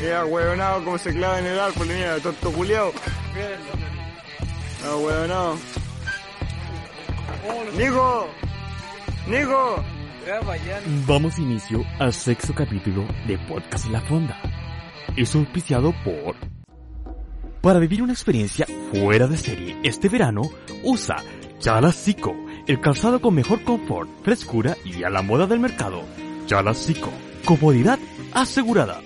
Mira, huevonado, cómo se clava en el árbol, mira, tonto culiao. No, huevonado. ¡Nico! ¡Nico! Damos inicio al sexto capítulo de Podcast La Fonda. Es auspiciado por... Para vivir una experiencia fuera de serie este verano, usa Chalasico, el calzado con mejor confort, frescura y a la moda del mercado. Chalasico, comodidad asegurada.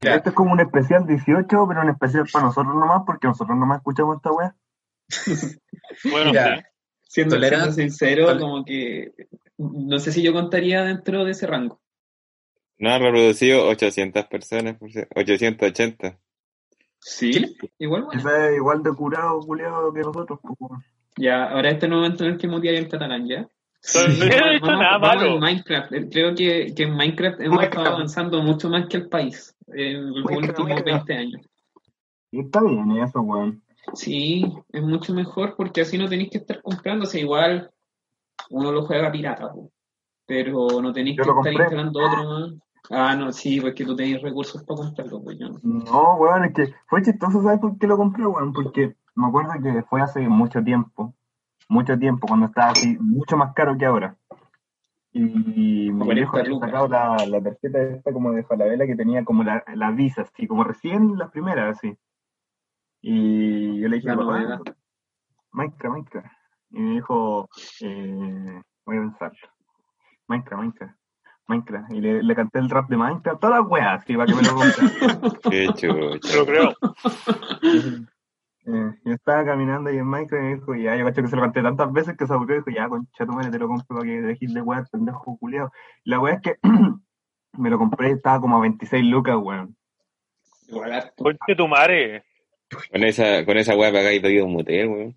Esto es como un especial 18, pero un especial para nosotros nomás, porque nosotros nomás escuchamos esta weá. Bueno, Mira, siendo, siendo sincero, como que no sé si yo contaría dentro de ese rango. No ha reproducido 800 personas, por si- 880. Sí, igual bueno. Es igual de curado, culiado que nosotros. pues. Ya, ahora este no va a tener que mutear en catalán, ¿ya? Pero no he dicho Vamos- nada vamos malo. en Minecraft. Eh, Creo que, que en Minecraft hemos Minecraft. estado avanzando mucho más que el país en los Minecraft, últimos Minecraft. 20 años. Y está bien eso, weón. Sí, es mucho mejor porque así no tenéis que estar comprando. O sea, igual uno lo juega pirata, po, pero no tenéis que estar compré. instalando otro más. Ah, no, sí, porque tú tenéis recursos para comprarlo, pues yo no. No, weón, es que fue chistoso, ¿sabes por qué lo compré, weón? Porque me acuerdo que fue hace mucho tiempo, mucho tiempo, cuando estaba así, mucho más caro que ahora. Y mi 40 viejo había lucas. sacado la, la tarjeta esta como de Falabella que tenía como la, la visa, así, como recién las primeras, así. Y yo le dije, papá. Minecraft, Minecraft. Y me dijo, eh, voy a pensar. Minecraft, Minecraft, Minecraft. Y le, le canté el rap de Minecraft, todas las weas, así, para que me lo. Qué chucha. Lo creo. Eh, yo estaba caminando ahí en Minecraft y me dijo, ya, yo cacho que se lo canté tantas veces que se aburrió y dijo, ya, concha tu madre, te lo compro para que dejes de wear, pendejo culiado. La wea es que me lo compré y estaba como a 26 lucas, weón. Conche tu madre. Con esa, con esa weá pagáis pedido un motel, weón.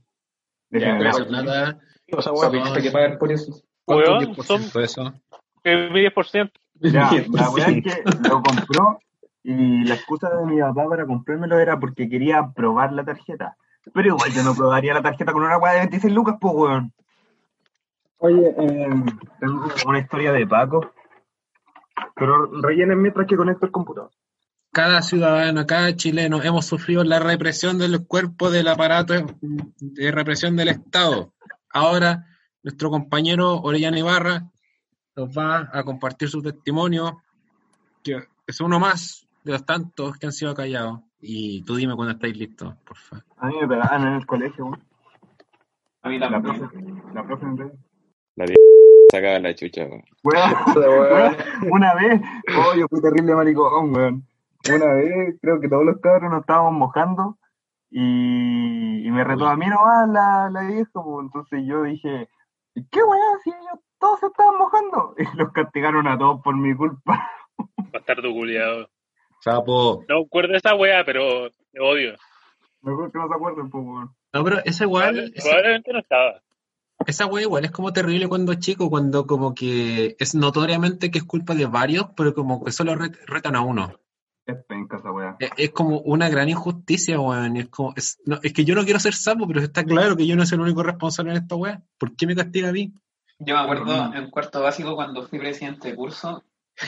Ver. pero- Nada, Esa weá, Son- hay que pagar por eso. ¿cuánto Weón, es 10% son- eso? Mi 10%. Ya, la wea es que lo compró y la excusa de mi papá para comprármelo era porque quería probar la tarjeta. Pero igual yo no probaría la tarjeta con una weá de 26 lucas, pues, weón. Oye, eh, tengo una historia de Paco. Pero rellenen mientras que conecto el computador. Cada ciudadano, cada chileno, hemos sufrido la represión del cuerpo del aparato de represión del Estado. Ahora, nuestro compañero Orellana Ibarra nos va a compartir su testimonio, que es uno más de los tantos que han sido callados. Y tú dime cuando estáis listos, por favor. A mí me pegaban en el colegio, weón. A mí La también. profe, la profe en realidad. La vieja sacaba la chucha, weón. Weón, weón, una vez, oh, yo fui terrible maricón, weón. Una vez, creo que todos los cabros nos estábamos mojando y, y me retó a mí nomás la, la vieja, pues, entonces yo dije, ¿qué weón? Si ellos todos se estaban mojando. Y los castigaron a todos por mi culpa. Bastardo culiado. Sapo. No recuerdo esa weá, pero odio. Mejor que no se acuerden, pues, weón. No, pero esa igual, esa, Probablemente no estaba. esa wea igual es como terrible cuando es chico, cuando como que es notoriamente que es culpa de varios, pero como que solo ret- retan a uno. Es penca esa weá. Es, es como una gran injusticia, weón. Es, como, es, no, es que yo no quiero ser sapo, pero está claro que yo no soy el único responsable en esta weá. ¿Por qué me castiga a mí? Yo me acuerdo en cuarto básico cuando fui presidente de curso,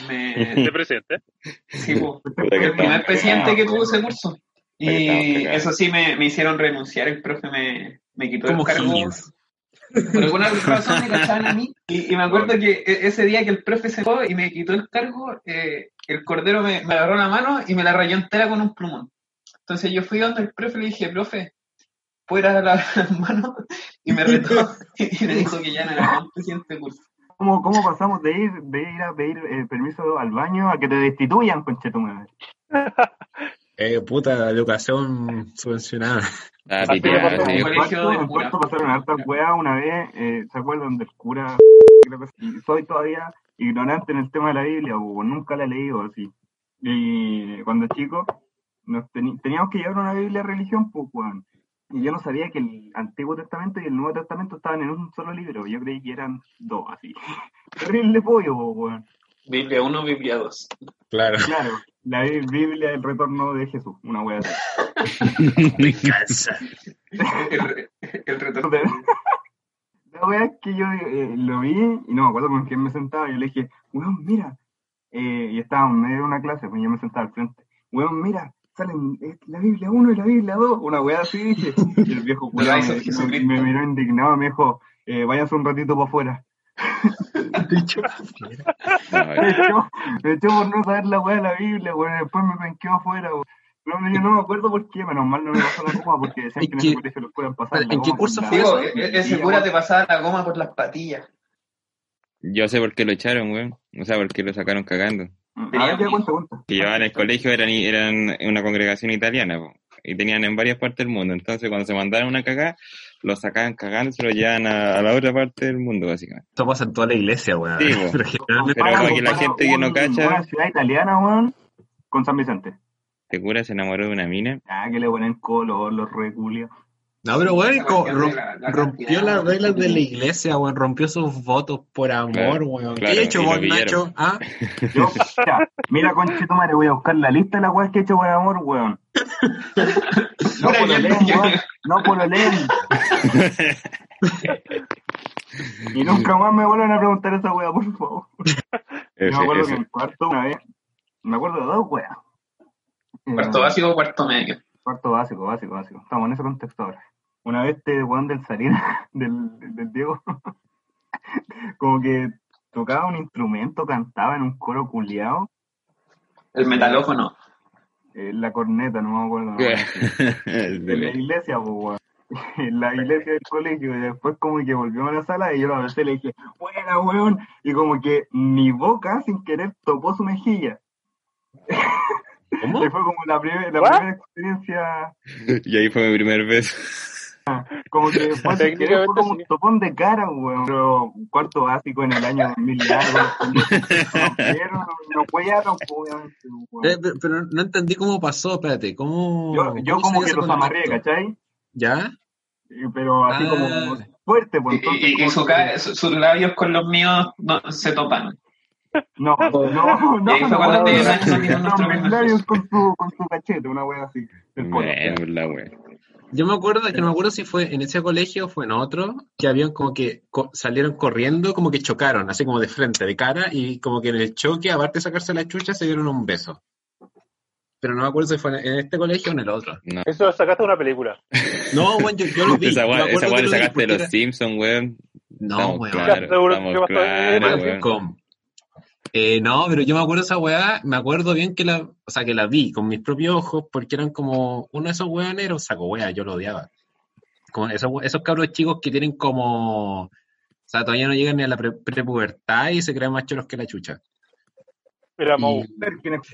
me... De presente. sí, po, el primer presidente que tuvo ese curso. Y eso sí, me, me hicieron renunciar, el profe me, me quitó el cargo. Por alguna razón me cachaban a mí. Y, y me acuerdo que e- ese día que el profe se fue y me quitó el cargo, eh, el cordero me, me agarró la mano y me la rayó entera con un plumón. Entonces yo fui donde el profe y le dije, profe, ¿puedo ir a lavar las manos? Y me retó y me dijo que ya no era más presidente de curso. ¿Cómo, ¿Cómo pasamos de ir, de ir a pedir eh, permiso al baño a que te destituyan, conchetumadre? Eh, puta, educación subvencionada. Ah, sí. En cuarto pasaron hartas weas una vez, eh, ¿se acuerdan del cura? Creo que sí. Soy todavía ignorante en el tema de la Biblia, o nunca la he leído así. Y cuando chico, nos teníamos que llevar una Biblia de religión, pues, weón. Y yo no sabía que el Antiguo Testamento y el Nuevo Testamento estaban en un solo libro. Yo creí que eran dos, así. Terrible pollo, weón. Biblia 1, Biblia 2. Claro. Claro, la Bi- Biblia del retorno de Jesús, una wea así. Venganza. El, el retorno. La la wea es que yo eh, lo vi y no me acuerdo con quién me sentaba. Yo le dije, weón, mira. Eh, y estaba en medio de una clase, pues yo me sentaba al frente. Weón, mira, salen la Biblia 1 y la Biblia 2. Una wea así, dije. Y el viejo culiao me, miró indignado, me dijo, eh, váyanse un ratito para afuera. Me echó, me echó por no saber la weá de la Biblia, weón. Después me penqueó afuera, weón. No, no, yo no me acuerdo por qué, menos mal no me pasó la goma porque decían ¿En que en ese colegio los pueden pasar. ¿En la qué goma curso por fue eso? Ese cura te pasaba la goma por las patillas. Yo sé por qué lo echaron, weón. O sea, por qué lo sacaron cagando. A ver, ya cuenta, cuenta. Que llevaban el colegio, eran, eran una congregación italiana, po, y tenían en varias partes del mundo. Entonces, cuando se mandaron una cagada, lo sacaban cagando y se lo llevaban a, a la otra parte del mundo, básicamente. Esto pasa en toda la iglesia, weón. Sí. Pero generalmente- Pero para que la gente que no cacha- Una ciudad italiana, weón, con San Vicente. Este cura se enamoró de una mina. Ah, que le ponen color, los reculios. No, pero weón, rompió las reglas de la iglesia, weón. Rompió sus votos por amor, Claro, weón. claro, ¿Qué he hecho lo vos. Nacho? ¿Ah? Yo, mira, mira, conchito madre, voy a buscar la lista de las weas que he hecho por amor, weón. No Pura pololeen, mierda. weón. No pololeen. Y nunca más me vuelvan a preguntar esa wea, por favor. Yo Ese- me acuerdo ese. que en cuarto una vez, me acuerdo de dos weas. Eh, Cuarto básico o cuarto medio. Cuarto básico, básico, básico. Estamos en ese contexto ahora. Una vez este weón del Sarina, del, del Diego, como que tocaba un instrumento, cantaba en un coro culiao, El metalófono. eh, la corneta, no me acuerdo. En la iglesia, pues, weón. En la iglesia del colegio, y después como que volvió a la sala y yo lo y le dije, buena, weón, y como que mi boca sin querer topó su mejilla. ¿Cómo? Y fue como la, primer- la primera experiencia Y ahí fue mi primer beso. Como que fue, como un topón de cara, weón. Pero cuarto básico en el año 2000 y algo. No, no pues, obviamente, weón. Eh, pero, no entendí cómo pasó, espérate. ¿Cómo, Yo, yo cómo como que los amarré? ¿cachai? ¿Ya? Pero así Ah. como fuerte, pues Y, entonces. y- su su- sus labios con los míos no, se topan. No, no, no. Fue cuando no, te no, no, no, nuestro mis primer labios beso. con su, con su cachete, una wea así. El polo. Bueno, la wea. Yo me acuerdo, que no me acuerdo si fue en ese colegio o fue en otro, que habían como que co- salieron corriendo, como que chocaron, así como de frente, de cara, y como que en el choque, aparte de sacarse la chucha, se dieron un beso. Pero no me acuerdo si fue en este colegio o en el otro. No. Eso sacaste de una película. No, weón, yo, yo lo vi. Esa vi sacaste de los era- Simpsons, weón. No, weón. claros, Seguro estamos Eh, no, pero yo me acuerdo de esa weá, me acuerdo bien que la, o sea, que la vi con mis propios ojos, porque eran como, uno de esos weones era un saco weá, yo lo odiaba. Como esos, esos cabros chicos que tienen como, o sea, todavía no llegan ni a la pre- prepubertad y se creen más choros que la chucha. Mau.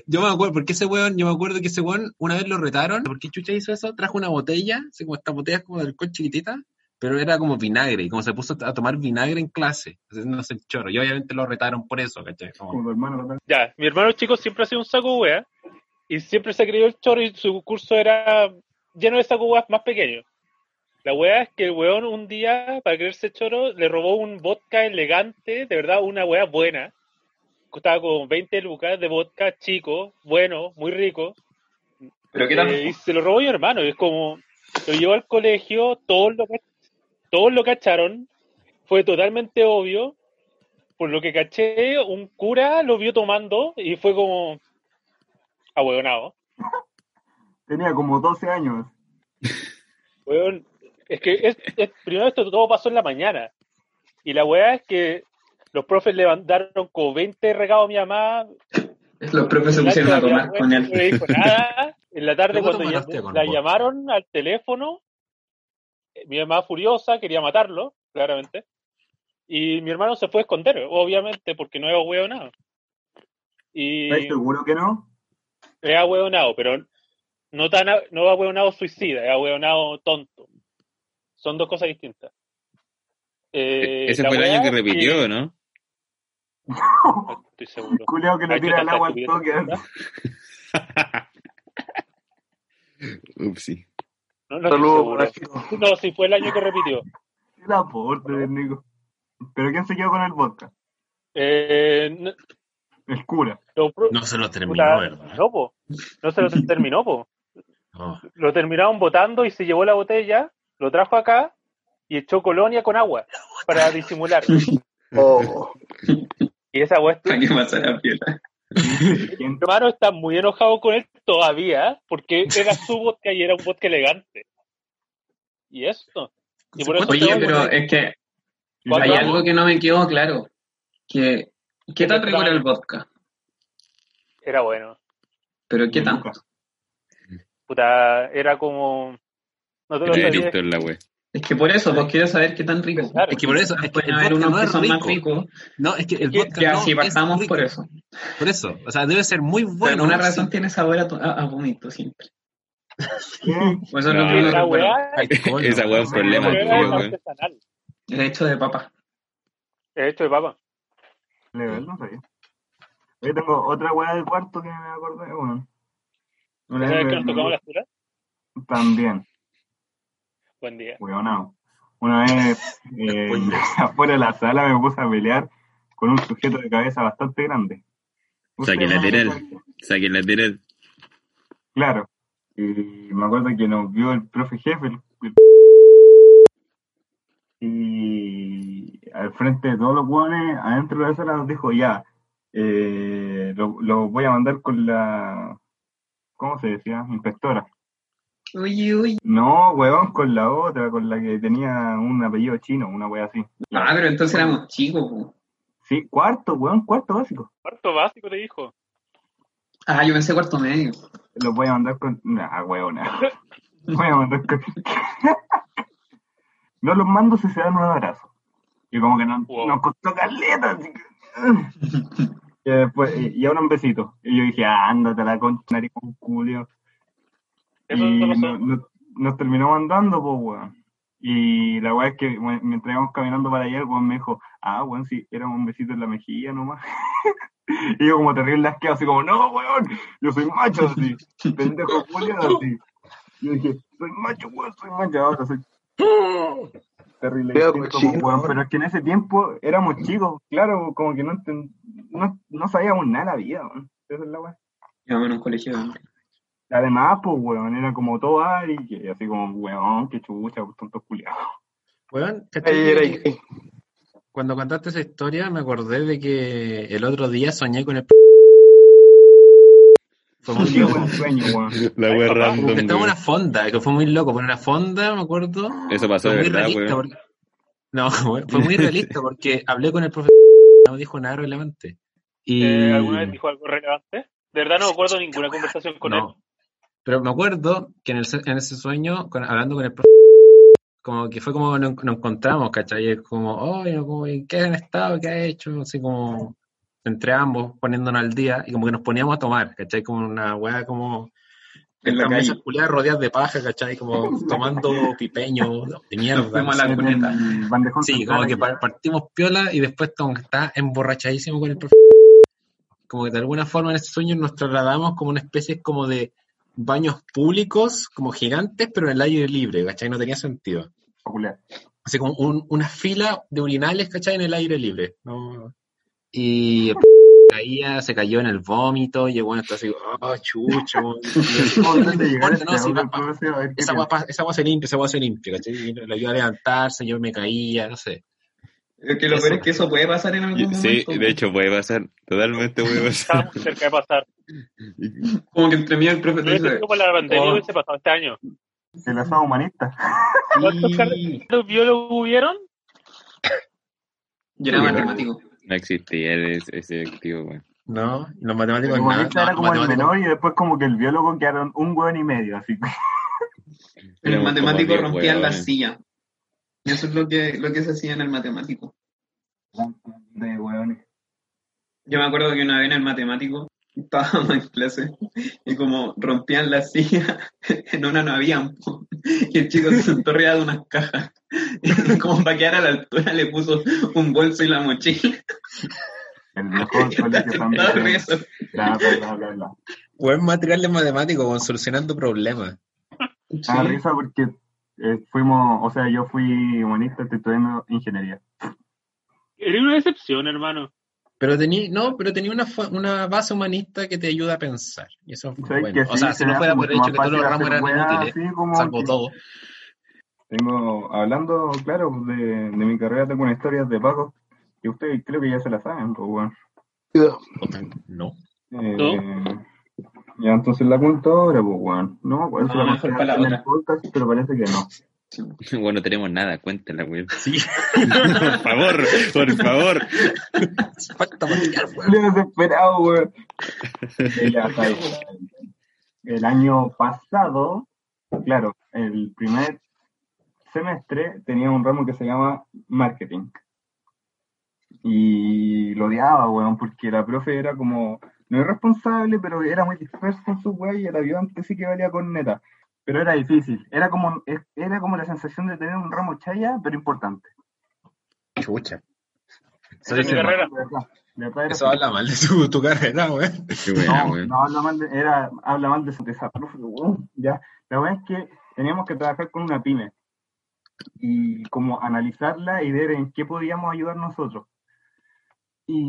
yo me acuerdo, porque ese weón, yo me acuerdo que ese weón una vez lo retaron, ¿por qué chucha hizo eso? Trajo una botella, así como esta botella como de alcohol chiquitita, pero era como vinagre, y como se puso a tomar vinagre en clase, haciéndose el choro, y obviamente lo retaron por eso, ¿cachai? Como- Como tu hermano. Ya, mi hermano chico siempre ha sido un saco wea y siempre se creyó el choro y su curso era lleno de saco weas más pequeños. La wea es que el weón un día, para creerse choro, le robó un vodka elegante, de verdad, una wea buena. Costaba como 20 lucas de vodka chico, bueno, muy rico. Pero qué. Eh, y se lo robó mi hermano, y es como, lo llevó al colegio, todos lo, cach- todos lo cacharon, fue totalmente obvio, por lo que caché, un cura lo vio tomando y fue como, ahueonado. Tenía como 12 años. Weón, es que es, es- primero esto todo pasó en la mañana, y la weá es que los profes le mandaron como 20 regados a mi mamá, Los profes se pusieron a tomar con No él. le dijo nada. En la tarde, ¿Cómo cuando ya- la llamaron al teléfono, mi mamá furiosa quería matarlo, claramente. Y mi hermano se fue a esconder, obviamente, porque no era hueonado. Y ¿Estás seguro que no? era hueonado, pero no tan a- no hueonado suicida, era hueonado tonto. Son dos cosas distintas. Eh, Ese fue el año que repitió, ¿no? No estoy seguro. Culeado que Ay, tira el agua al toque. Upsi. No, no Saludos. No, sí fue el año que repitió. El aporte del Nico. ¿Pero quién se quedó con el vodka? Eh, no, El cura. lo No se lo terminó, puta, ¿verdad? No, po. No se lo terminó, po. No. Lo terminaron votando y se llevó la botella, lo trajo acá y echó colonia con agua para disimular. Oh. Y esa weá Para hermano está muy enojado con él todavía porque era su vodka y era un vodka elegante. Y eso. Y por eso ¿Cuánto Oye, pero es que ¿Cuánto hay algo que no me quedó claro. Que, ¿Qué tan rico era el vodka? era bueno. Pero ¿qué tanto? Puta, era como. No te lo sabía. la. Es que por eso, pues quiero saber qué tan rico. Claro. Es que por eso, es que Pueden el haber vodka unos no que es son más rico. ricos. No, es que el vodka Ya, no si es partamos rico. por eso. Por eso, o sea, debe ser muy Por bueno. alguna sí. razón tiene sabor a, tu- a, a siempre. Por eso No, no, la bueno, Alcohol, Esa weá es un problema era hecho de papa. Es hecho de papa. Legal, no sabía. Yo tengo otra weá del cuarto que me acordé, bueno. Una ¿Esa vez vez que nos tocamos la cura? También, Buen día. weonado. Una vez, eh, afuera de la sala me puse a pelear con un sujeto de cabeza bastante grande. Saque lateral. Saque lateral. Claro. Y me acuerdo que nos vio el profe jefe. el- el- y al frente de todos los hueones, adentro de la sala, nos dijo: Ya, eh, lo, lo voy a mandar con la. ¿Cómo se decía? Inspectora. Uy, uy. No, huevón, con la otra, con la que tenía un apellido chino, una wea así. Ah, pero entonces éramos chicos. po. Sí, cuarto, huevón, cuarto básico. Cuarto básico te dijo. Ah, yo pensé cuarto medio. Los voy a mandar con. Nah, huevón, nah. Voy a mandar con. no los mando si se dan un abrazo. Y como que no, Wow. nos costó caleta, así que. y, después, y, ahora un besito. Y yo dije, ah, ándate a la concha, naricón, culio. Y nos terminó mandando, pues, weón. Y la weá es que we- mientras íbamos caminando para allá, el weón me dijo, ah, weón, sí, era un besito en la mejilla nomás. y yo como terrible asqueado, así como, no, weón, yo soy macho, así, pendejo culiado, así. Yo dije, soy macho, weón, soy macho, ahora soy terrible. Cochino. weón, pero es que en ese tiempo éramos chicos, claro, como que no, enten- no, no sabíamos nada de la vida, weón. Esa es la weá. Íbamos en un colegio de. Además, pues, weón, era como todo Ari, y así como, weón, qué chucha, pues, tontos culiados. Weón, ¿cachai Ahí era que- ahí. Cuando contaste esa historia me acordé de que el otro día soñé con el... Fue muy Qué loco. buen sueño, weón. La wea random. Estaba en weón. una fonda, que fue muy loco, fue una fonda, me acuerdo. Eso pasó Fue de muy verdad, realista. weón. porque- No, weón, fue muy realista porque hablé con el profesor, no dijo nada relevante. Y... Eh, ¿Alguna vez dijo algo relevante? De verdad no me acuerdo ninguna conversación con No. él. Pero me acuerdo que en, el, en ese sueño, con- hablando con el profesor, como que fue como nos, nos encontramos, ¿cachai? Es como, oye, como, ¿en qué han estado? ¿Qué ha hecho? Así como, entre ambos, poniéndonos al día, y como que nos poníamos a tomar, ¿cachai? Como una weá como... En la calle. culiadas rodeadas de paja, ¿cachai? Como tomando pipeño de mierda. Nos fuimos no a la sé. cuneta. El bandejón Sí, como que partimos piola y después como que está emborrachadísimo con el profe. Como que de alguna forma en ese sueño nos trasladamos como una especie como de baños públicos, como gigantes, pero en el aire libre, ¿cachai? No tenía sentido. Popular. Así como un- una fila de urinales, ¿cachai? En el aire libre. ¿no? Y caía, se cayó en el vómito, y bueno está así, oh, chucho. ¿Cómo trata de llegar a No, este esa agua, se limpia, esa agua se limpia, ¿cachai? Y le ayudó a levantarse, yo me caía, no sé. Es que lo peor es que eso puede pasar en algún Sí, momento. de hecho puede pasar. Totalmente puede pasar. Estaba muy cerca de pasar. Como que entre mí y el profe dice, creo que por la pandemia oh, hubiese pasado este año. El asado humanista. ¿Cuántos sí. ¿Los biólogos hubieron? Yo era matemático. No existía ese, activo, weón. No, los El matemáticos nada. humanista era no, como el matemáticos- menor y después como que el biólogo quedaron un hueón y medio, así que. El como matemático diez rompían la silla. Y eso es lo que, lo que se hacía en el matemático. De hueones. Yo me acuerdo que una vez en el matemático estábamos en clase y como rompían la silla, en una no había y el chico se sentó arriba de unas cajas y como para quedar a la altura le puso un bolso y la mochila El mejor colegio también. Bla, bla, bla, bla. Buen material de matemático, solucionando problemas. Me da risa porque eh, fuimos, o sea, yo fui humanista, estoy estudiando ingeniería. Era una decepción, hermano. Pero tenía, no, pero tenía una, una base humanista que te ayuda a pensar. Y eso es ¿Sabes bueno. que O sí, sea, se si no fuera por el hecho que todos los ramos eran inútiles, salvo que- todo. Tengo, hablando, claro, de, de mi carrera, tengo una historia de Paco, que ustedes creo que ya se la saben, pues, weón. No. Eh, Ya, entonces la cuento ahora, pues, weón. No si No, la mejor para la en el otra. podcast, pero parece que no. Bueno, no tenemos nada, cuéntela, weón. Sí. por favor, por favor. Falta weón. Desesperado. El año pasado, claro, el primer semestre tenía un ramo que se llama marketing. Y lo odiaba, weón, porque la profe era como, no irresponsable, pero era muy dispersa en su weá y el ayudante sí que valía con neta. Pero era difícil. Era como, era como la sensación de tener un ramo chaya, pero importante. Chucha. Esa es mi carrera. De verdad, de verdad era Eso habla mal de tu, tu carrera, weón. No, no habla mal de, era, habla mal de su de esa profe, weón, ya. La verdad es que teníamos que trabajar con una pyme y como analizarla y ver en qué podíamos ayudar nosotros. Y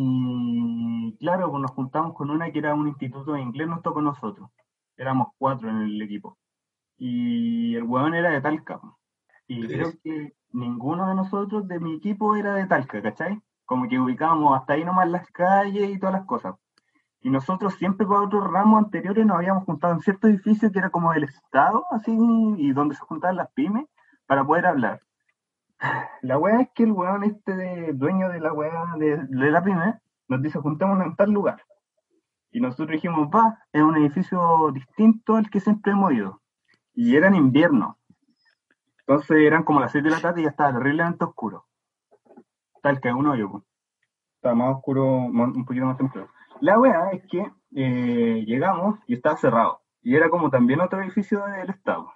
claro, pues nos juntamos con una que era un instituto de inglés, nos tocó nosotros. Éramos cuatro en el equipo. Y el huevón era de Talca. Y creo que ninguno de nosotros de mi equipo era de Talca, ¿cachai? Como que ubicábamos hasta ahí nomás las calles y todas las cosas. Y nosotros siempre para otros ramos anteriores nos habíamos juntado en cierto edificio que era como del Estado, así, y donde se juntaban las pymes, para poder hablar. La weá es que el weón este de, dueño de la weá de, de la pyme nos dice juntémonos en tal lugar. Y nosotros dijimos, va, es un edificio distinto al que siempre hemos ido. Y era en invierno. Entonces eran como las 6 de la tarde y ya estaba terriblemente oscuro. Tal que un hoyo, pues. Estaba más oscuro, un poquito más temprano. La weá es que eh, llegamos y estaba cerrado. Y era como también otro edificio del Estado.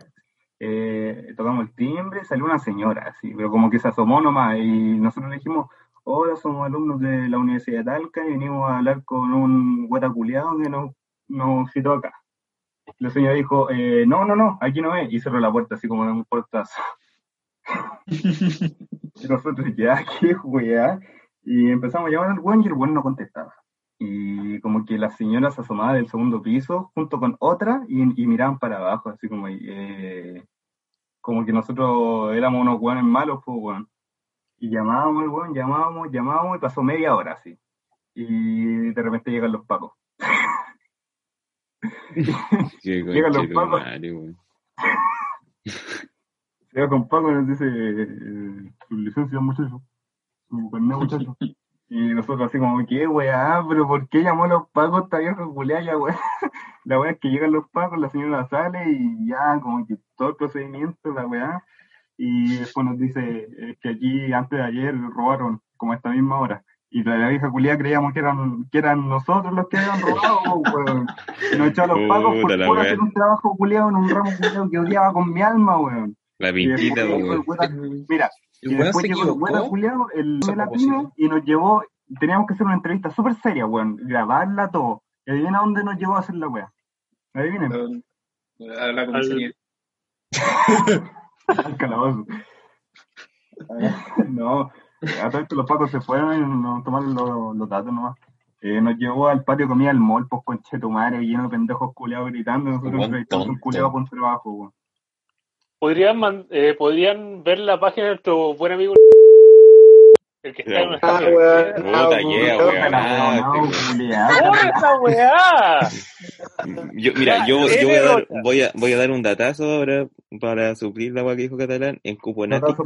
Eh, tocamos el timbre, salió una señora, así, pero como que se asomó nomás. Y nosotros le dijimos, hola, somos alumnos de la Universidad de Talca y venimos a hablar con un hueta culiado que nos, nos citó acá. La señora dijo, eh, no, no, no, aquí no es. Y cerró la puerta así como de un portazo. y nosotros, ya, qué weá. Y empezamos a llamar al buen y el buen no contestaba. Y como que la señora se asomaba del segundo piso junto con otra y, y miraban para abajo, así como, eh, como que nosotros éramos unos weones malos, pues weón. Y llamábamos al weón, llamábamos, llamábamos y pasó media hora así. Y de repente llegan los pacos. Llegan los pacos. Llega con Paco y nos dice eh, su licencia, muchacho. Su carnet, muchacho. Y nosotros así como, ¿qué weá? ¿Pero por qué llamó a los pacos esta vieja culiá ya weá? La weá es que llegan los pacos, la señora sale y ya como que todo el procedimiento, la weá. Y después nos dice eh, que aquí antes de ayer robaron como a esta misma hora. Y la, la vieja culiá creíamos que eran, que eran nosotros los que habían robado, weón. Y nos echó a los pacos por, por hacer un trabajo culiado en un ramo culiado que odiaba con mi alma, weón. La Y después pintita, el weón. Mira, y El weón después llegó el equivocó. culiao, el Hizo de la propósito. pyme, y nos llevó, teníamos que hacer una entrevista súper seria, weón, grabarla todo. Y adivina dónde nos llevó a hacer la weá. Adivinen, A la comisaría. Al calabozo. no, a todo esto los pacos se fueron y nos tomaron los, los datos nomás. Eh, nos llevó al patio comida al mall, pues con chetumare, lleno de pendejos culiados gritando, nosotros entrevistamos un tonto. culiado por trabajo, weón. Podrían, man- eh, podrían ver la página de nuestro buen amigo el que está en una estación. Puta, yeah, no. Yo, mira, yo, yo voy, a dar, voy, a, voy a dar un datazo ahora para suplir la agua que dijo Catalán. En Cuponatic,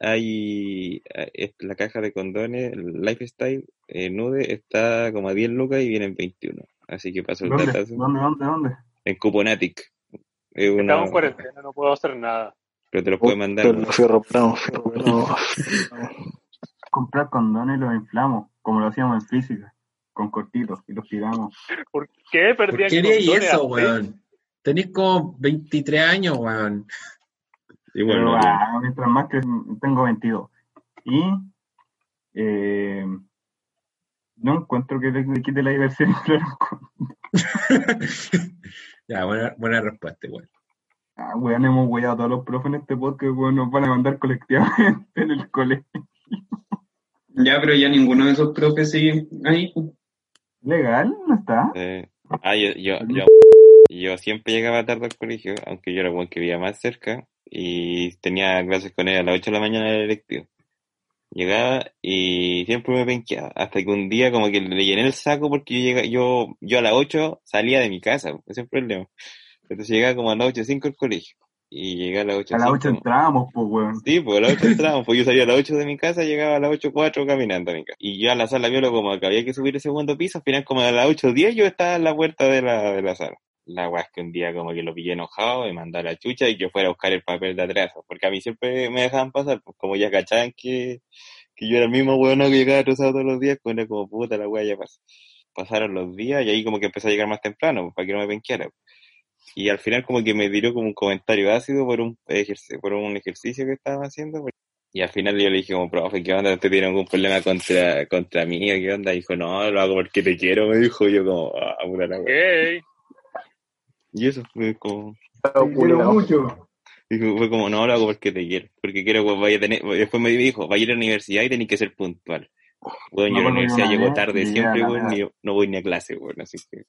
hay eh, la caja de condones, el Lifestyle, eh, Nude, está como a 10 lucas y vienen 21. Así que paso el ¿Dónde? datazo. ¿Dónde, dónde, dónde? En Cuponatic. Es una, Estamos en cuarentena, no puedo hacer nada. pero te lo puedo mandar. Pero fierro plano, fierro plano. Comprar condones y los inflamos, como lo hacíamos en física, con cortitos y los tiramos. ¿Por qué ¿Por perdían qué haríais condones eso, weón? Tenés como 23 años, weón. Igual, Pero no, ah, mientras más que tengo 22. Y eh, no encuentro que le, quite la diversión. claro. ya, buena, buena respuesta, igual. Ah, weón, hemos weyado a todos los profes en este podcast, weón, nos van a mandar colectivamente en el colegio. Ya, pero ya ninguno de esos profes sigue ahí. ¿Legal? ¿No está? Eh, ah, yo, yo, yo, yo siempre llegaba tarde al colegio, aunque yo era el weón que vivía más cerca, y tenía clases con él a las 8 de la mañana del electivo. Llegaba y siempre me penqueaba, hasta que un día como que le llené el saco porque yo, llega, yo, yo a las 8 salía de mi casa, ese es el problema. Entonces llegaba como a las 8 5 al colegio. Y llegué a las 8 A las 8 entrábamos, pues, weón. Sí, pues a las 8 entrábamos, pues yo salía a las 8 de mi casa, llegaba a las 8 4 caminando a mi casa. Y yo a la sala vio como que había que subir el segundo piso, al final como a las 8 10 yo estaba en la puerta de la, de la sala. La weá es que un día como que lo pillé enojado, me mandó a la chucha y yo fuera a buscar el papel de atrás, porque a mí siempre me dejaban pasar, pues como ya cachaban que, que yo era el mismo weón que llegaba atrasado todos los días, pues era como puta la weá ya pasa. Pasaron los días y ahí como que empecé a llegar más temprano, pues, para que no me penqueara. Y al final como que me tiró como un comentario ácido por un ejercicio, por un ejercicio que estaba haciendo. pues. Y al final yo le dije como, profe, ¿qué onda? ¿Usted tiene algún problema contra, contra mí? ¿Qué onda? dijo, no, lo hago porque te quiero, me dijo yo como, ah, puta la weá. Ok. Y eso fue como, Te quiero mucho. dijo, fue como, no, lo hago porque te quiero. Porque quiero que vaya a tener, después me dijo, vaya a ir a la universidad y tenés que ser puntual. Bueno, yo a la universidad una llego vez tarde siempre, ni- no voy ni a clase, weón, así que...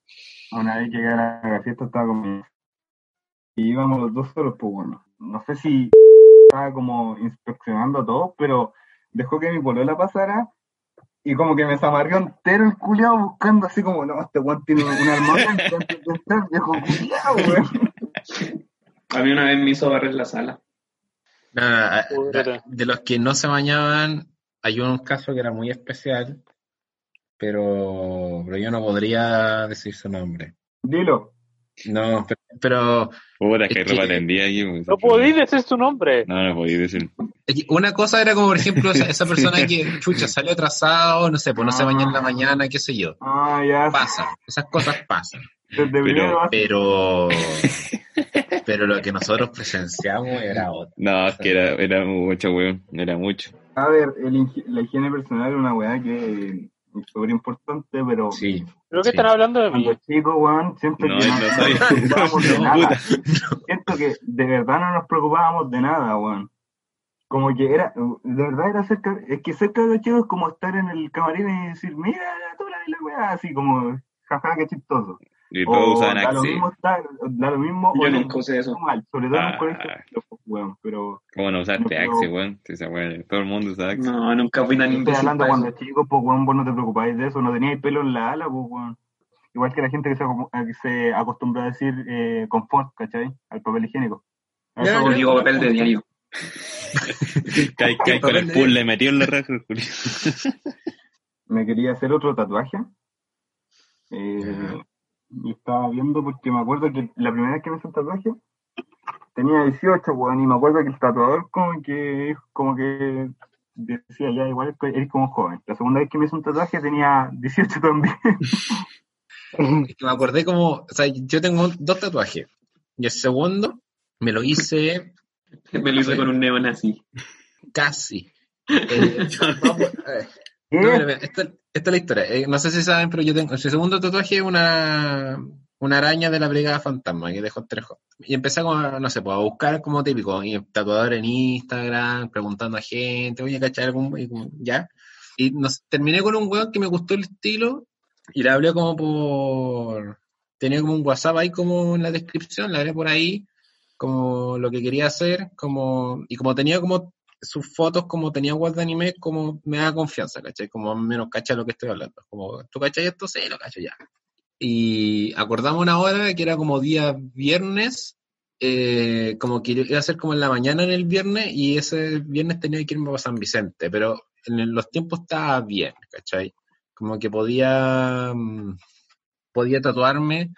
Una vez que llegué a la fiesta estaba con. Y íbamos los dos solos, pues bueno. No sé si estaba como inspeccionando a todos, pero dejó que mi polola pasara y como que me zamarrió entero el culiao buscando así como, no, este weón tiene un armadura antes de entrar, viejo culiao, weón. A mí una vez me hizo barrer la sala. Puta. de los que no se bañaban, hay un caso que era muy especial, pero, pero yo no podría decir su nombre. Dilo. No, pero, pero Puta, Es que que- ropa tendía aquí, weón. No podéis decir su nombre. No, no podí decir. una cosa era como, por ejemplo, esa, esa persona que, chucha, salió atrasado, no sé, pues no se bañó en la mañana, qué sé yo. Ah, ya. Pasa, esas cosas pasan. Desde primero básico. Pero, pero lo que nosotros presenciamos era otro. No, es que era, era mucho, weón, era mucho. A ver, el la higiene personal es una weá que súper importante, pero Sí. Creo que Sí. están hablando de mí. cuando chico, weón, siento No, que no nos sabía. preocupábamos de nada. puta. Siento que de verdad no nos preocupábamos de nada, weón. Como que era, de verdad era cerca, es que cerca de los chicos es como estar en el camarín y decir, mira la tula de la weá, así como, jaja, qué chistoso. Y todos usaban da lo mismo estar, da lo mismo, Yo o nunca usé eso. mal, sobre todo en Ah. un colegio, weón, pero ¿Cómo no usaste No, Axe, weón? Esa weón, Todo el mundo usa Axe. No, nunca fui tan Estoy imbécil hablando cuando eso. chicos, pues weón, vos no te preocupáis de eso, no teníais pelo en la ala, pues weón. Igual que la gente que se, a que se acostumbra a decir eh, confort, ¿cachai? Al papel higiénico. A eso Yo digo papel de diario. Cae, cae con el puzzle metido en la raja, el culiao. Me quería hacer otro tatuaje. Eh, y estaba viendo porque me acuerdo que la primera vez que me hice un tatuaje tenía 18, weón, y me acuerdo que el tatuador como que, como que decía ya, igual eres como joven. La segunda vez que me hice un tatuaje tenía 18 también. Es que me acordé como, o sea, yo tengo dos tatuajes. Y el segundo me lo hice Me lo hice con un neonazi. casi. Eh, eh, no, mira, mira, esta, esta es la historia. Eh, no sé si saben, pero yo tengo. El segundo tatuaje es una, una araña de la Brigada Fantasma que dejó tres. Y empecé como, no sé, pues, a buscar como típico, y tatuador en Instagram, preguntando a gente, oye, ¿cachai? algún- ya. Y nos, terminé con un weón que me gustó el estilo y le hablé como por. Tenía como un WhatsApp ahí como en la descripción, le hablé por ahí, como lo que quería hacer, como, y como tenía como sus fotos como tenía web anime, como me da confianza, ¿cachai? Como menos cacha lo que estoy hablando. Como, ¿tú cachai esto? Sí, lo cacho ya. Y acordamos una hora que era como día viernes, eh, como que iba a ser como en la mañana en el viernes, y ese viernes tenía que irme para San Vicente, pero en los tiempos estaba bien, ¿cachai? Como que podía, mm, podía tatuarme,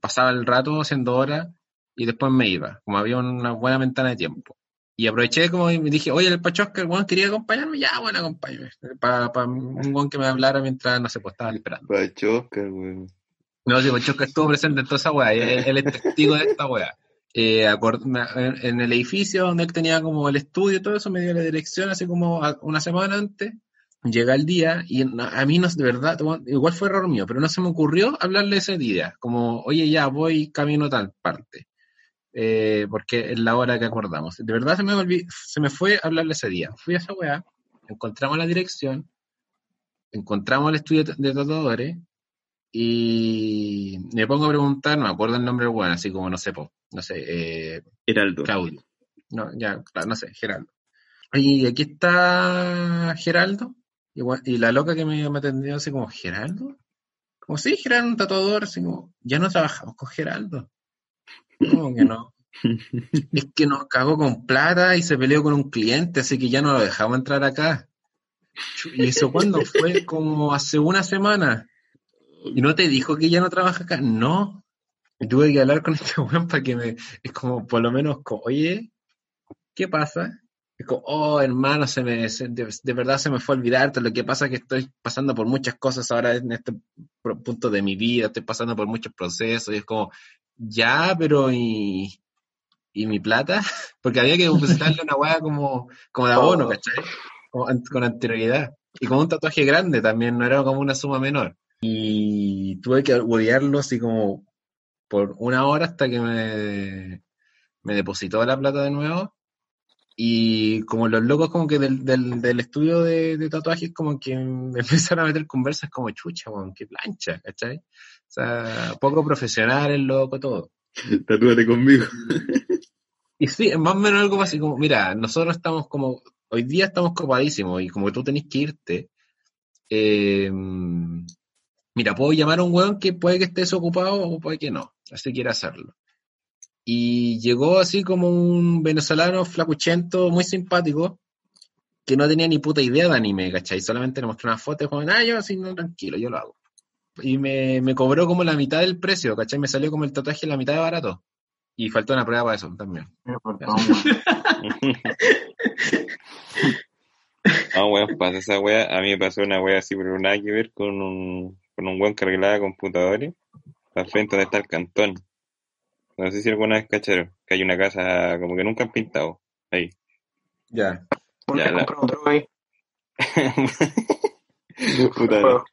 pasaba el rato haciendo horas, y después me iba, como había una buena ventana de tiempo. Y aproveché como y me dije, oye, el Pachosca, el weón quería acompañarme, ya, bueno, acompáñame. Para, para un weón que me hablara mientras, no sé, pues estaba esperando. Pachosca, weón. No, sí, Pachosca estuvo presente en toda esa weá, él, él es testigo de esta weá. Eh, en, el edificio donde él tenía como el estudio y todo eso, me dio la dirección así como una semana antes. Llega el día y a mí no, de verdad, igual fue error mío, pero no se me ocurrió hablarle ese día, como, oye, ya voy camino a tal parte eh, porque es la hora que acordamos. De verdad se me, olvi- se me fue hablarle ese día. Fui a esa weá, encontramos la dirección, encontramos el estudio de tatuadores y me pongo a preguntar, no me acuerdo el nombre del weón, así como no sé, po, no sé, eh, Heraldo. Claudio. No, ya, no sé, Geraldo. Y aquí está Geraldo. Igual- y la loca que me, me atendió así como, ¿Geraldo? Como, sí, Geraldo, un tatuador. Así como, ya no trabajamos con Geraldo. ¿Cómo que no? Es que nos cagó con plata y se peleó con un cliente, así que ya no lo dejamos entrar acá. ¿Y eso cuándo fue? Como hace una semana. ¿Y no te dijo que ya no trabaja acá? No. Y tuve que hablar con este weón para que me... Es como, por lo menos, como, oye, ¿qué pasa? Es como, oh, hermano, se me, se- de, de verdad se me fue a olvidarte. Lo que pasa es que estoy pasando por muchas cosas ahora en este punto de mi vida. Estoy pasando por muchos procesos. Y es como, ya, pero ¿y, y mi plata? Porque había que depositarle una weá como, como de abono, ¿cachai? Como an- con anterioridad. Y con un tatuaje grande también, no era como una suma menor. Y tuve que odiarlo así como por una hora hasta que me, me depositó la plata de nuevo. Y como los locos como que del, del, del estudio de, de tatuajes como que empezaron a meter conversas como chucha, weón, qué plancha, ¿cachai? O sea, poco profesional el loco, todo. Tatúate conmigo. Y sí, más o menos algo así como, mira, nosotros estamos como, hoy día estamos copadísimos y como tú tenés que irte, eh, mira, puedo llamar a un weón que puede que estés ocupado o puede que no, así quiere hacerlo. Y llegó así como un venezolano flacuchento, muy simpático, que no tenía ni puta idea de anime, ¿cachai? Solamente le mostró una foto y como, ah, yo así, no, tranquilo, yo lo hago. Y me, me cobró como la mitad del precio, ¿cachai? Me salió como el tatuaje la mitad de barato. Y faltó una prueba para eso también. Por favor, weón. No, weón, pasa esa wea. A mí me pasó una wea así, pero nada que ver con un, con un weón que arreglaba computadores al frente donde está el cantón. No sé si alguna vez cacharon, que hay una casa como que nunca han pintado. Ahí. Ya. ¿Por Ya, la- ahí? Puta, no.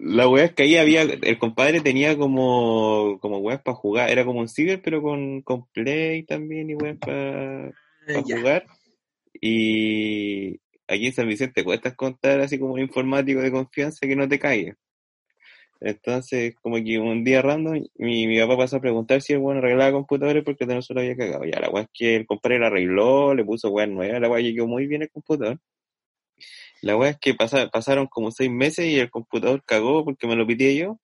La wea es que ahí había, el compadre tenía como, como weas para jugar, era como un ciber, pero con, con play también y weas para jugar. Y aquí en San Vicente cuesta contar así como un informático de confianza que no te caiga. Entonces, como que un día random, mi, mi papá pasó a preguntar si el bueno arreglaba computadores porque no se lo había cagado. Ya, la weá es que el compadre lo arregló, le puso weá nueva, la weá llegó muy bien el computador. La weá es que pasa- pasaron como seis meses y el computador cagó porque me lo pidí yo.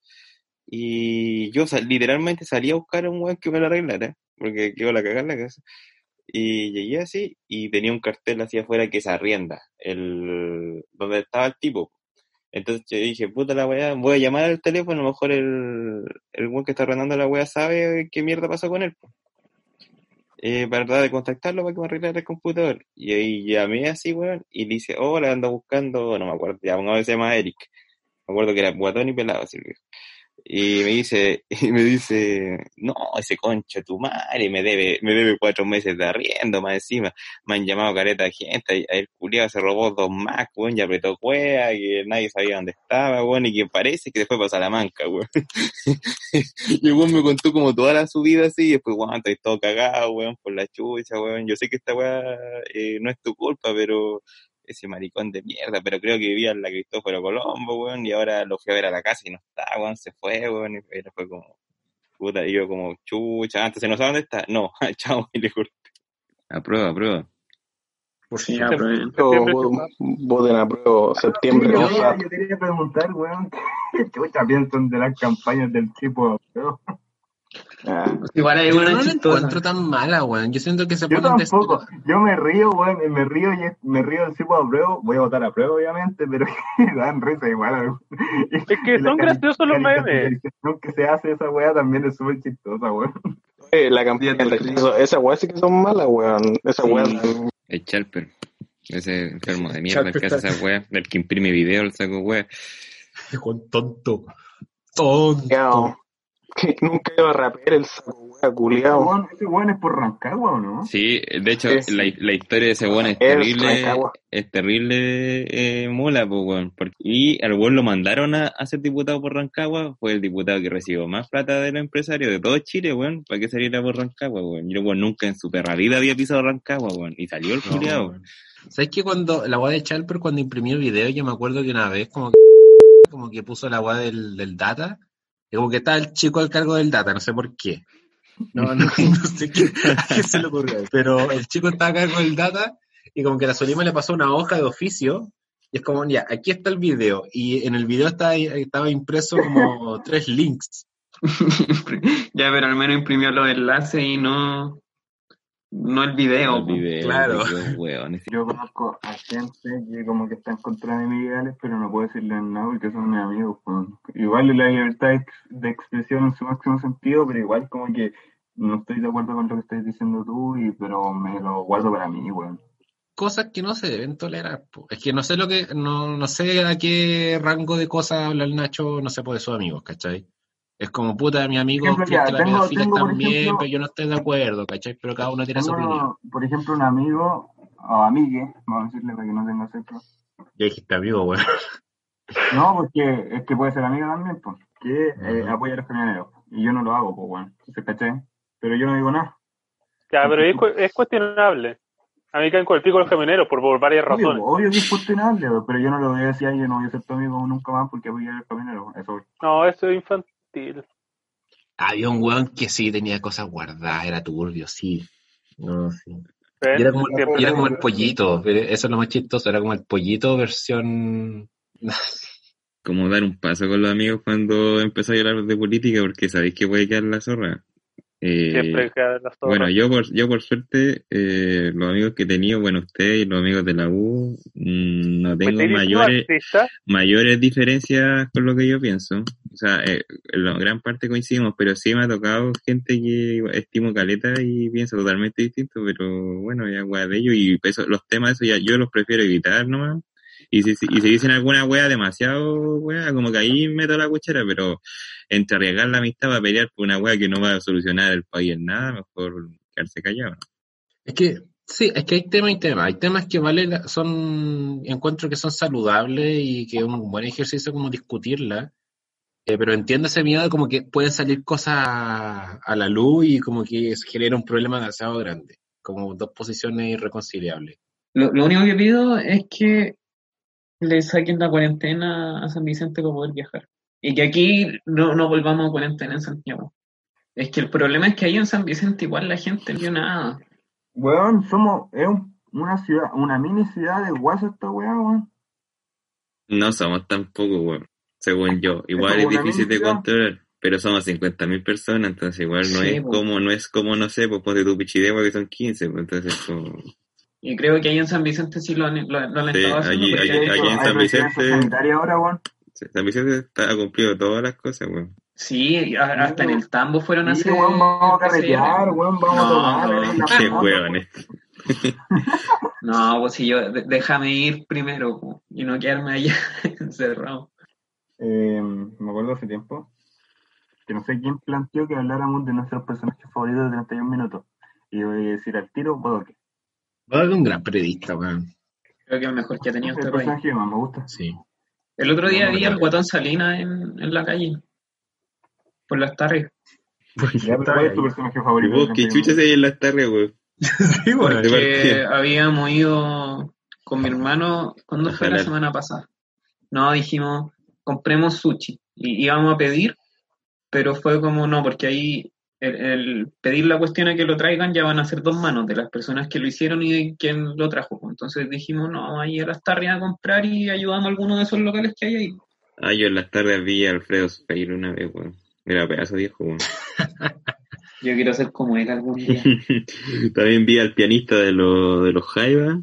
Y yo literalmente salí a buscar a un weón que me lo arreglara, porque quedó la cagada en la casa. Y llegué así y tenía un cartel así afuera que se arrienda, el, donde estaba el tipo. Entonces yo dije, puta la weá, voy a llamar al teléfono, a lo mejor el, el weón que está arrendando la weá sabe qué mierda pasó con él. Eh, para tratar de contactarlo para que me arreglara el computador. Y ahí llamé así, weón, y le dice, hola, ando buscando, no me acuerdo, ya que se llama Eric. Me acuerdo que era guatón y pelado, así. Y me dice, y me dice, no, ese concha tu madre me debe, me debe cuatro meses de arriendo más encima. Me han llamado careta de gente, el culiado se robó dos más, weón, y apretó cueva, que nadie sabía dónde estaba, weón, y que parece que después pasó a la manca, weón. y weón me contó como toda la su vida así, y después, weón, estoy todo cagado, weón, por la chucha, weón. Yo sé que esta weá eh, no es tu culpa, pero ese maricón de mierda, pero creo que vivía en la Cristóforo Colombo, weón, y ahora lo fui a ver a la casa y no está, weón, se fue, weón, y era- fue como, puta, y yo como, chucha, antes no sabe dónde está, no, chao, y le corté. A prueba, a prueba. Por Yo- Voten a prueba. Septiembre yo, yo quería preguntar, weón, ¿qué chucha piensan de las campañas del tipo? weón? Ah, Igual hay una no la encuentro tan mala, weón. Yo siento que se Yo tampoco, yo me río, weón, me río y me río tipo a prueba, voy a votar a prueba, obviamente, pero dan risa igual. weón. Es que son graciosos los memes. que se hace esa weá también es súper chistosa, weón. eh, la campaña del rechazo. Esas weas sí que son malas, weón. Esas Sí. weas. El Chalper. Ese enfermo de mierda Chalper que hace esa wea, el que imprime video, el saco. Con tonto. Tonto. Que nunca iba a rapear el saco wea, culiao. Weón, Ese weón es por Rancagua, ¿o no? Sí, de hecho, Es- la, la historia de ese weón es Es terrible, Rancagua. es terrible eh, mola, pues, weón. Porque- Y al weón lo mandaron a, a ser diputado por Rancagua, fue el diputado que recibió más plata de los empresarios de todo Chile, weón, para que saliera por Rancagua, weón. Y el weón nunca en su perra vida había pisado Rancagua, weón. Y salió el No, weón. ¿Sabes que cuando la weá de Chalper, cuando imprimió el video, yo me acuerdo que una vez como que, como que puso la weá del, del data, y como que estaba el chico al cargo del data, no sé por qué. No, no, no sé qué, a qué se le ocurrió. Pero el chico estaba acá con el data y como que la Solima le pasó una hoja de oficio y es como, ya, aquí está el video. Y en el video estaba, estaba impreso como tres links. ya, pero al menos imprimió los enlaces y no, no el video. El video, claro. hueones. Yo conozco a gente que como que está en contra de mis ideales, pero no puedo decirle nada porque son mis amigos. pues. Igual la libertad de expresión en su máximo sentido, pero igual como que no estoy de acuerdo con lo que estás diciendo tú, y pero me lo guardo para mí, weón. Cosas que no se deben tolerar. po. Es que no sé lo que, no, no sé a qué rango de cosas habla el Nacho, no sé, por de sus amigos, ¿cachai? Es como puta, mi amigo Ejemplo, cree ya, que las tengo- por bien, ejemplo- pero yo no estoy de acuerdo, ¿cachai? Pero cada uno tiene su opinión. por ejemplo, un amigo o amigue, vamos a decirle para que no tenga sexo. Ya dijiste amigo, weón. No, porque es que puede ser amigo también, pues, que eh, apoya a los camioneros. Y yo no lo hago, pues, bueno, ¿se caché? Pero yo no digo nada. Ya, pero es, cu- es cuestionable. A mí caen con el pico los camioneros por, por varias Obvio, razones. obvio que es cuestionable, pero yo no lo voy a decir, ay, yo no voy a ser tu amigo nunca más porque apoya a los camioneros. Eso No, eso es infantil. Había un weón que sí tenía cosas guardadas, era turbio, sí. No, sí. Y era como, y era como el pollito, eso es lo más chistoso, era como el pollito versión... Como dar un paso con los amigos cuando empezó a hablar de política, porque sabéis que puede quedar la zorra. Eh, Siempre queda la zorra. Bueno, yo por, yo por suerte, eh, los amigos que he tenido, bueno, ustedes y los amigos de la U, mm, no ¿Me tengo mayores, mayores diferencias con lo que yo pienso. O sea, eh, en la gran parte coincidimos, pero sí me ha tocado gente que estimo caleta y piensa totalmente distinto, pero bueno, ya weá de ellos y eso, los temas, eso ya yo los prefiero evitar nomás. Y si, si- y si dicen alguna wea demasiado wea, como que ahí meto la cuchara, pero entre arriesgar la amistad para pelear por una wea que no va a solucionar el país en nada, mejor quedarse callado. ¿no? Es que, sí, es que hay temas y temas. Hay temas que vale, la- son, encuentro que son saludables y que es un buen ejercicio como discutirla. Eh, pero entiendo ese miedo de como que pueden salir cosas a la luz y como que se genera un problema demasiado grande. Como dos posiciones irreconciliables. Lo, lo único que pido es que le saquen la cuarentena a San Vicente para poder viajar. Y que aquí no, no volvamos a cuarentena en Santiago. Es que el problema es que ahí en San Vicente igual la gente no vio nada. Weón, somos, es un- una ciudad, una mini ciudad de guasa esta weá, weón. No somos tampoco, weón. Según yo. Igual es una difícil de controlar. Pero somos 50.000 personas, entonces igual no Sí, es como, no es como, no sé, pues ponte tu pichidegua que son 15, pues entonces como... Y creo que ahí en San Vicente sí lo han, lo, lo han Sí, estado haciendo. allí- porque allí- de hecho, allí en San Vicente- ahora. San Vicente está, ha cumplido todas las cosas, weón. Sí, a- hasta en el tambo fueron a Sí, hacer. weón, vamos a carretear, weón, vamos No, a tomar. la Qué weones. No, pues si yo, déjame ir primero po, y no quedarme allá encerrado. Eh, me acuerdo hace tiempo que no sé quién planteó que habláramos de nuestros personajes favoritos de 31 minutos. Y voy a decir al tiro, Bodoque. Va a un gran periodista, weón. Creo que es el mejor que ha tenido Es este el país. personaje que más me gusta. Sí. El otro día No, vi no, al no. guatón Salina en, en la calle. Por las tardes. ¿cuál es tu personaje favorito? vos, de qué 31 chucha se en las tardes, weón. Sí, weón. De Que partida. habíamos ido con mi hermano, ¿cuándo fue la semana pasada? No, dijimos, compremos sushi. Y íbamos a pedir, pero fue como no, porque ahí el, el pedir la cuestión a que lo traigan ya van a ser dos manos de las personas que lo hicieron y de quien lo trajo. Entonces dijimos, no, vamos a ir a las tardes a comprar y ayudamos a alguno de esos locales que hay ahí. Ah, yo en las tardes vi a Alfredo Speil una vez, weón. Era pedazo viejo, weón. Yo quiero ser como él algún día. También vi al pianista de, los de los Jaiba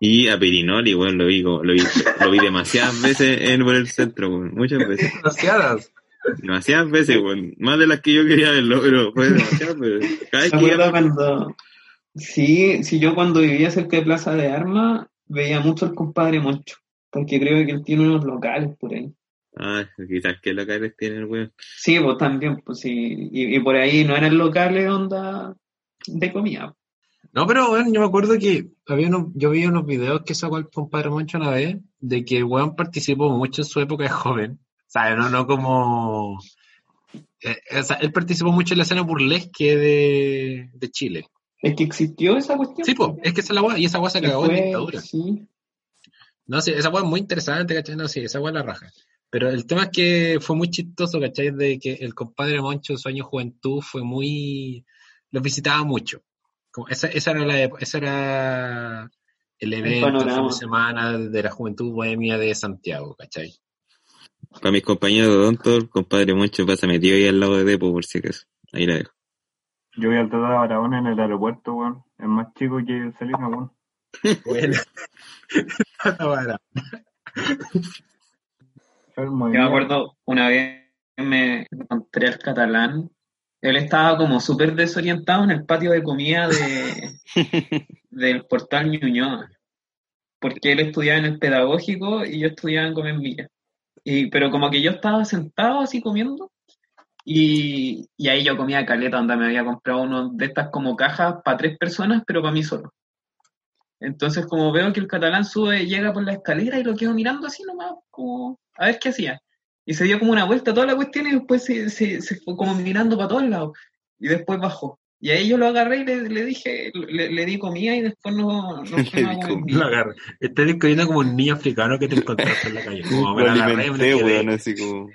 y a Pirinoli, weón, lo vi, lo vi, lo vi demasiadas veces en por el centro, weón. Muchas veces. Demasiadas. Demasiadas veces, weón. Más de las que yo quería verlo, pero fue demasiadas veces. Cada vez Me que iba- cuando... Sí, sí, yo cuando vivía cerca de Plaza de Armas veía mucho al compadre Moncho, porque creo que él tiene unos locales por ahí. Ah, quizás qué locales tiene el weón. Sí, pues también, pues sí, y, y por ahí no eran locales onda de comida. No, pero bueno, yo me acuerdo que había unos- yo vi unos videos que sacó el compadre Moncho una vez, de que el weón participó mucho en su época de joven. Sea, no, no como... eh, o sea, él participó mucho en la escena burlesque de, de Chile. Es que existió esa cuestión. Sí, pues, es que esa la weá, y esa weá se cagó en dictadura. sí. No sé, esa weá es muy interesante, ¿cachai? No, sí, esa es la raja. Pero el tema es que fue muy chistoso, ¿cachai? De que el compadre Moncho en su año juventud fue muy... Los visitaba mucho. Como esa, esa era la, ese era el evento, el fin de semana de la juventud bohemia de Santiago, ¿cachai? Para mis compañeros de Odonto, el compadre Moncho pasa metido ahí al lado de Depo, por si acaso. Ahí la dejo. Yo voy al Tata de Barahona en el aeropuerto, weón. Es más chico que el Salina, weón. Bueno. Enfermo de Yo me acuerdo una vez me encontré al catalán. Él estaba como súper desorientado en el patio de comida de, del portal Ñuñoa. Porque él estudiaba en el pedagógico y yo estudiaba en Gómez Villa. Y, pero como que yo estaba sentado así comiendo y, y ahí yo comía caleta, donde me había comprado uno de estas como cajas para tres personas, pero para mí solo. Entonces como veo que el catalán sube, llega por la escalera y lo quedo mirando así nomás, como a ver qué hacía. Y se dio como una vuelta toda la cuestión y después se, se, se fue como mirando para todos lados. Y después bajó. Y ahí yo lo agarré y le, le dije, le, le di comida y después no, no Le di comida. lo agarré. Estás describiendo como un niño africano que te encontraste en la calle. Como me Lo lo agarré, me alimenté, así como...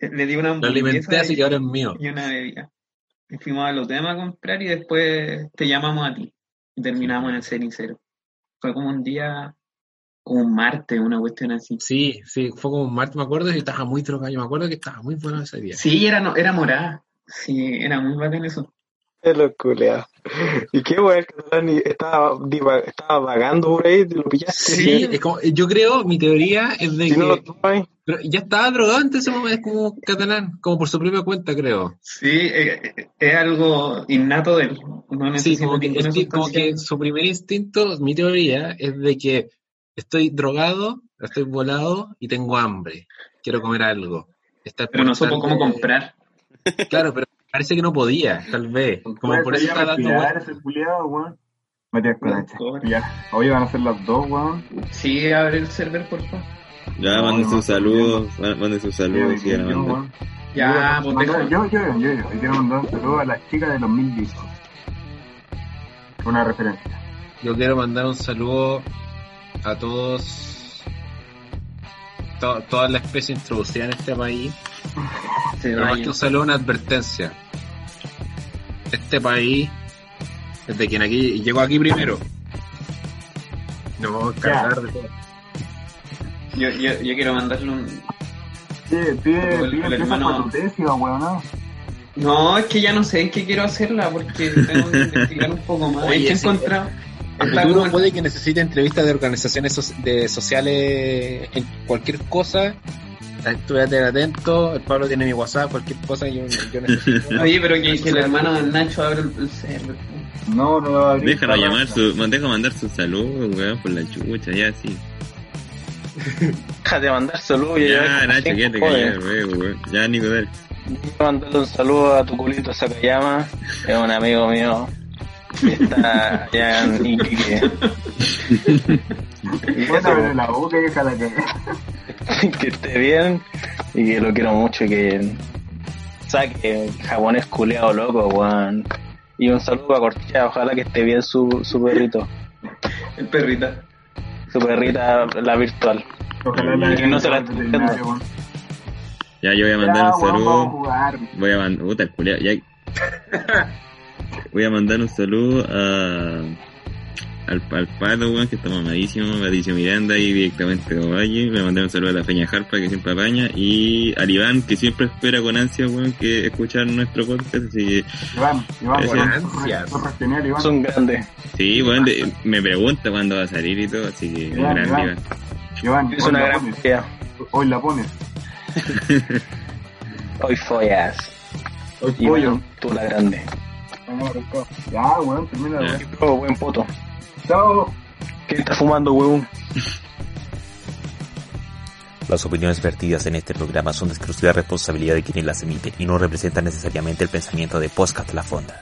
Le, le di una Lo alimenté así y, que ahora es mío. y una bebida. Y fuimos a los temas a comprar y después te llamamos a ti. Y terminamos en el cenicero. Fue como un día, como un martes, una cuestión así. Sí, sí, fue como un martes, me acuerdo, y estaba muy drogado. Yo me acuerdo que estaba muy bueno ese día. Sí, era, no, era morada. Sí, era muy bacán eso. Es lo culeado. ¿Y qué catalán y- estaba, estaba vagando por ahí, te lo pillaste. Sí, es como, yo creo, mi teoría es de Si no lo que pero ya estaba drogado en ese momento, es como catalán, como por su propia cuenta, creo. Sí, eh, es algo innato de él. No Sí, como que, el como que su primer instinto, mi teoría, es de que estoy drogado, estoy volado y tengo hambre. Quiero comer algo. Está Pero no supo cómo comprar. Claro, pero parece que no podía, tal vez. Como por eso está dando respirar vueltas. ese culiado, weón. Matías Coracha. Ya. Hoy van a ser las dos, weón. Sí, abre el server, por favor. Ya, manden sus saludos, manden sus saludos, weón. Ya, yo, pues yo, deja. yo, yo, yo, yo, yo quiero mandar un saludo a las chicas de los mil discos. Una referencia. Yo quiero mandar un saludo a todos, to- toda la especie introducida en este país. Se Pero más vaya. que un saludo, una advertencia. Este país, desde quien aquí llegó aquí primero, nos vamos a encargar de todo. Yo, yo, yo quiero mandarle un. Pide, pide, El- pide el hermano- weón, ¿no? No, es que ya no sé en qué quiero hacerla porque tengo que investigar un poco más. Oye, es que sí. futuro como el- puede que necesite entrevistas de organizaciones so- de sociales en cualquier cosa. Estuve atento, el Pablo tiene mi WhatsApp, cualquier cosa yo, yo necesito. Oye, pero que, que el hermano del Nacho abra el, server. No, no va a abrir. Déjalo llamar, su, deja mandar sus saludos, weón, por la chucha, ya, sí. déjate de mandar saludos. ya Ya, Nacho, quédate callado, weón, weón. Ya, Nico, dale. Quiero mandarle un saludo a tu culito Sakayama, es un amigo mío que está allá en Iquique. Y Bueno, abre la boca y déjala que. que esté bien y que lo quiero mucho y que saque japonés culeado loco, weón. Y un saludo para Corchea, ojalá que esté bien su, su perrito, El perrita. su perrita, la virtual. Ojalá la Y que no se la. Ya, yo voy a mandar Ya, un a saludo. Voy a mandar. Puta, el culiao, ya. Voy a mandar un saludo a. Al, al pato, weón, que está mamadísimo, Patricio Miranda y directamente a Valle. Le mandé un saludo a la Peña Jarpa, que siempre apaña. Y al Iván, que siempre espera con ansia, weón, que escuchar nuestro podcast. Así que, Iván, Iván, Eso. weón, Ansias. sos genial, Iván. Es un grande. sí, weón, de- me pregunta cuándo va a salir y todo. Así que, un grande Iván. Iván. Iván, Es una gran idea. Hoy la pones. Hoy follas. Hoy pollo. tú la grande. Ya, weón, termina, weón. Oh, buen poto. Chao. ¿Qué está fumando, huevón? Las opiniones vertidas en este programa son de exclusiva responsabilidad de quienes las emiten y no representan necesariamente el pensamiento de Podcast La Fonda.